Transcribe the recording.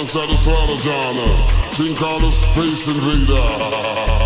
Alongside the John, King Carlos Space Invader.